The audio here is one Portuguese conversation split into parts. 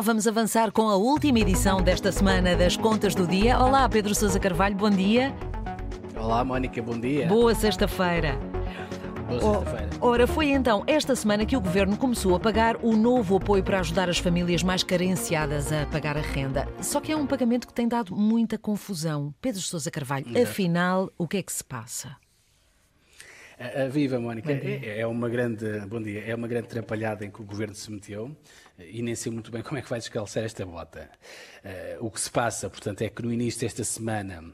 Vamos avançar com a última edição desta semana das Contas do Dia. Olá, Pedro Sousa Carvalho, bom dia. Olá, Mónica, bom dia. Boa sexta-feira. Boa sexta-feira. Ora, foi então esta semana que o Governo começou a pagar o novo apoio para ajudar as famílias mais carenciadas a pagar a renda. Só que é um pagamento que tem dado muita confusão. Pedro Sousa Carvalho, Exato. afinal, o que é que se passa? A, a Viva, Mónica, é, é uma grande, bom dia, é uma grande atrapalhada em que o Governo se meteu e nem sei muito bem como é que vai descalçar esta bota. Eh, o que se passa, portanto, é que no início desta semana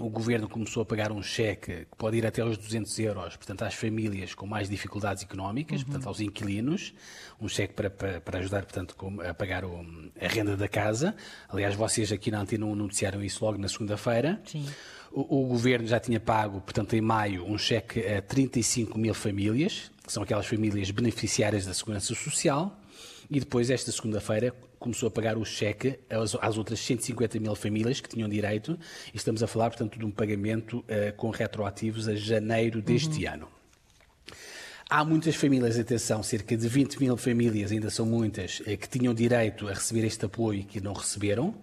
o Governo começou a pagar um cheque que pode ir até aos 200 euros, portanto, às famílias com mais dificuldades económicas, portanto, aos inquilinos, um cheque para, para, para ajudar, portanto, a pagar o- a renda da casa. Aliás, vocês aqui na Antena anunciaram isso logo na segunda-feira. Sim. O, o governo já tinha pago, portanto, em maio, um cheque a 35 mil famílias, que são aquelas famílias beneficiárias da Segurança Social, e depois, esta segunda-feira, começou a pagar o cheque às, às outras 150 mil famílias que tinham direito, e estamos a falar, portanto, de um pagamento eh, com retroativos a janeiro deste ano. Há muitas famílias, atenção, cerca de 20 mil famílias, ainda são muitas, eh, que tinham direito a receber este apoio e que não receberam,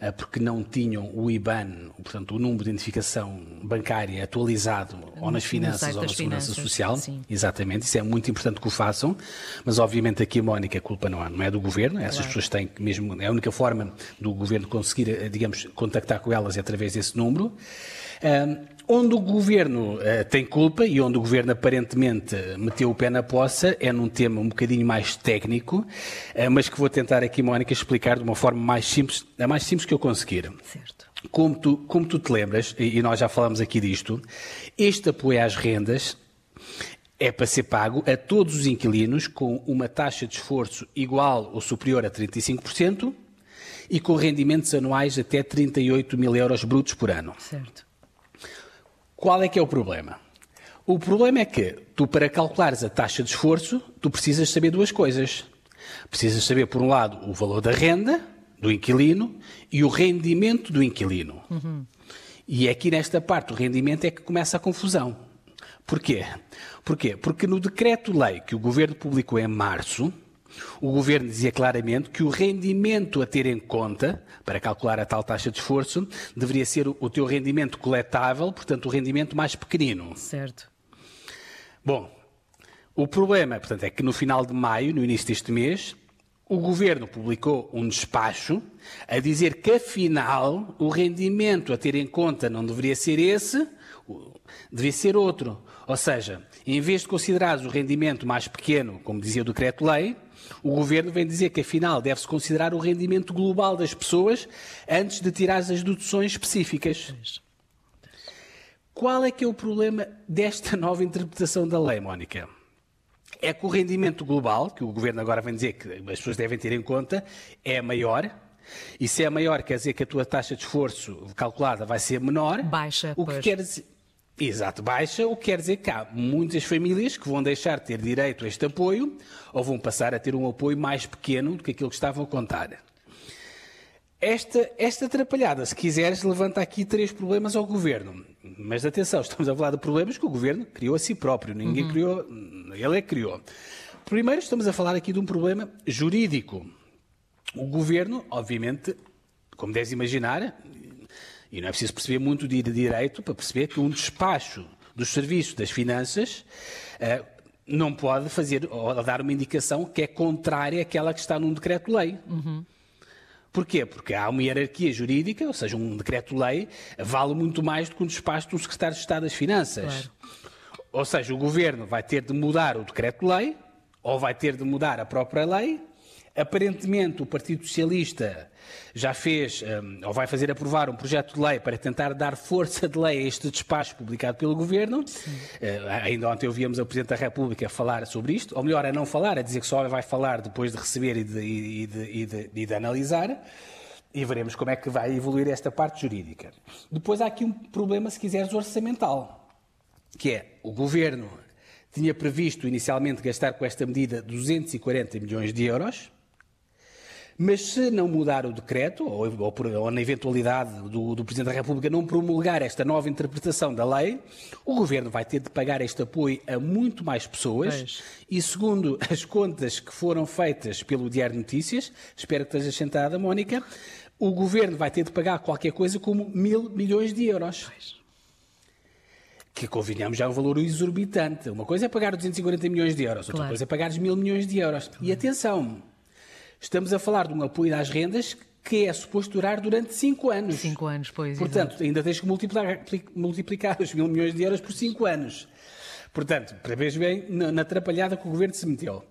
eh, porque não tinham o IBAN, portanto, o número de identificação bancária atualizado ou nas finanças ou na Segurança finanças, Social. sim. Exatamente, isso é muito importante que o façam, mas obviamente aqui, Mónica, a culpa não é, não é do Governo, essas Claro. pessoas têm que mesmo, é a única forma do Governo conseguir, eh, digamos, contactar com elas é através desse número. Ahm, onde o Governo eh, tem culpa e onde o Governo aparentemente meteu o pé na poça é num tema um bocadinho mais técnico, eh, mas que vou tentar aqui, Mónica, explicar de uma forma mais simples, a mais simples que eu conseguir. Certo. Como tu, como tu te lembras, e e nós já falamos aqui disto, este apoio às rendas é para ser pago a todos os inquilinos com uma taxa de esforço igual ou superior a 35% e com rendimentos anuais até 38 mil euros brutos por ano. Certo. Qual é que é o problema? O problema é que tu, para calculares a taxa de esforço, tu precisas saber duas coisas. Precisas saber, por um lado, o valor da renda do inquilino e o rendimento do inquilino. E é aqui nesta parte, o rendimento é que começa a confusão. Porquê? Porquê? Porque no decreto-lei que o Governo publicou em março, o Governo dizia claramente que o rendimento a ter em conta, para calcular a tal taxa de esforço, deveria ser o- teu rendimento coletável, portanto, o rendimento mais pequenino. Certo. Bom, o problema, portanto, é que no final de maio, no início deste mês, o governo publicou um despacho a dizer que, afinal, o rendimento a ter em conta não deveria ser esse, deveria ser outro. Ou seja, em vez de considerares o rendimento mais pequeno, como dizia o decreto-lei, o governo vem dizer que, afinal, deve-se considerar o rendimento global das pessoas antes de tirar as deduções específicas. Qual é que é o problema desta nova interpretação da lei, Mónica? É que o rendimento global, que o Governo agora vem dizer que as pessoas devem ter em conta, é maior. E se é maior, quer dizer que a tua taxa de esforço calculada vai ser menor. Baixa, O que pois. quer dizer... Exato, baixa, o que quer dizer que há muitas famílias que vão deixar de ter direito a este apoio ou vão passar a ter um apoio mais pequeno do que aquilo que estavam a contar. Esta, esta atrapalhada, se quiseres, levanta aqui três problemas ao governo. Mas atenção, estamos a falar de problemas que o governo criou a si próprio. Ninguém criou, ele é que criou. Primeiro, estamos a falar aqui de um problema jurídico. O governo, obviamente, como deves imaginar, e não é preciso perceber muito de direito para perceber que um despacho dos serviços das finanças eh, não pode fazer ou dar uma indicação que é contrária àquela que está num decreto-lei. Porquê? Porque há uma hierarquia jurídica, ou seja, um decreto-lei vale muito mais do que um despacho do Secretário de Estado das Finanças. Ou seja, o Governo vai ter de mudar o decreto-lei, ou vai ter de mudar a própria lei. Aparentemente, o Partido Socialista já fez, hum, ou vai fazer aprovar um projeto de lei para tentar dar força de lei a este despacho publicado pelo Governo. Eh, ainda ontem ouvíamos o Presidente da República falar sobre isto, ou melhor, a não falar, a dizer que só vai falar depois de receber e de, e de- e de- e de analisar. E veremos como é que vai evoluir esta parte jurídica. Depois há aqui um problema, se quiseres, orçamental que é o governo tinha previsto inicialmente gastar com esta medida 240 milhões de euros, Mas se não mudar o decreto, ou, ou, ou na eventualidade do, do, Presidente da República não promulgar esta nova interpretação da lei, o Governo vai ter de pagar este apoio a muito mais pessoas. Pois. E segundo as contas que foram feitas pelo Diário de Notícias, espero que esteja sentada, Mónica, o Governo vai ter de pagar qualquer coisa como mil milhões de euros. Pois que convenhamos já é um valor exorbitante. Uma coisa é pagar 240 milhões de euros, outra claro. coisa é pagar mil milhões de euros. E atenção, estamos a falar de um apoio às rendas que é suposto durar durante 5 anos. 5 anos, pois. Portanto, exatamente. ainda tens que multiplicar, multiplicar os mil milhões de euros por 5 anos. Portanto, para ver bem na, na atrapalhada que o Governo se meteu.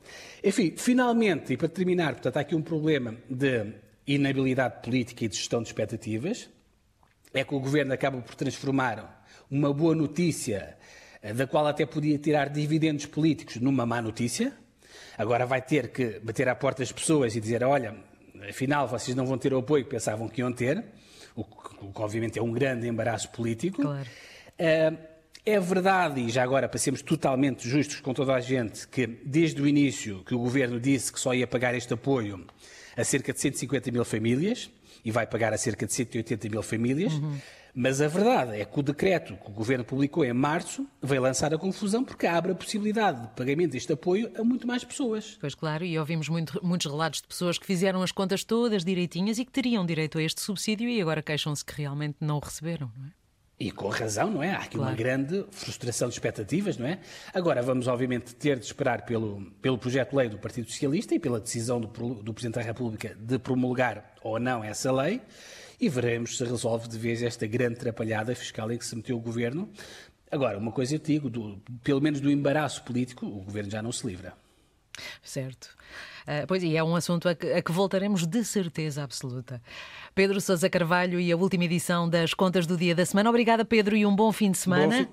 Enfim, finalmente, e para terminar, portanto, há aqui um problema de inabilidade política e de gestão de expectativas, é que o Governo acaba por transformar uma boa notícia, eh, da qual até podia tirar dividendos políticos, numa má notícia. Agora vai ter que bater à porta das pessoas e dizer: olha, afinal vocês não vão ter o apoio que pensavam que iam ter, o que, obviamente é um grande embaraço político. Claro. Uh, é verdade, e já agora para sermos totalmente justos com toda a gente, que desde o início que o Governo disse que só ia pagar este apoio a cerca de 150 mil famílias, e vai pagar a cerca de 180 mil famílias, uhum. Mas a verdade é que o decreto que o Governo publicou em março veio lançar a confusão porque abre a possibilidade de pagamento deste apoio a muito mais pessoas. Pois claro, e ouvimos muito, muitos relatos de pessoas que fizeram as contas todas direitinhas e que teriam direito a este subsídio e agora queixam-se que realmente não o receberam, não é? E com razão, não é? Há aqui claro. uma grande frustração de expectativas, não é? Agora vamos, obviamente, ter de esperar pelo, pelo projeto de lei do Partido Socialista e pela decisão do, do Presidente da República de promulgar ou não essa lei e veremos se resolve de vez esta grande atrapalhada fiscal em que se meteu o governo. Agora, uma coisa eu digo, do, pelo menos do embaraço político, o governo já não se livra. Certo. Uh, pois e é um assunto a que, a que, voltaremos de certeza absoluta. Pedro Sousa Carvalho e a última edição das Contas do Dia da Semana. Obrigada, Pedro, e um bom fim de semana.